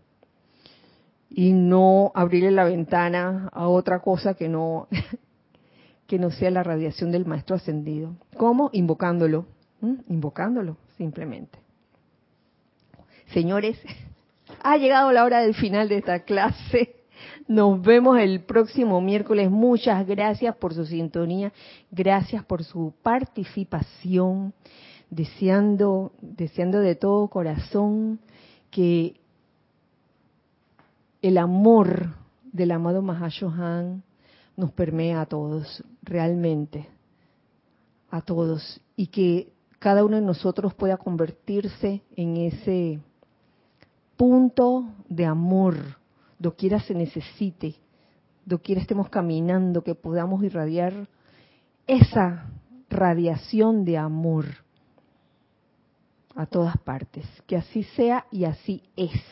Y no abrirle la ventana a otra cosa que no, [laughs] que no sea la radiación del Maestro Ascendido. ¿Cómo? Invocándolo. Invocándolo, simplemente. Señores, [laughs] ha llegado la hora del final de esta clase. Nos vemos el próximo miércoles. Muchas gracias por su sintonía, gracias por su participación, deseando, deseando de todo corazón que el amor del amado Mahashohan nos permea a todos, realmente, a todos, y que cada uno de nosotros pueda convertirse en ese punto de amor doquiera se necesite, doquiera estemos caminando, que podamos irradiar esa radiación de amor a todas partes. Que así sea y así es.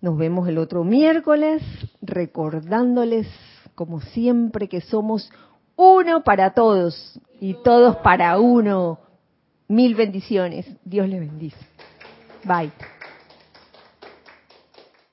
Nos vemos el otro miércoles recordándoles, como siempre, que somos uno para todos y todos para uno. Mil bendiciones. Dios les bendice. Bye.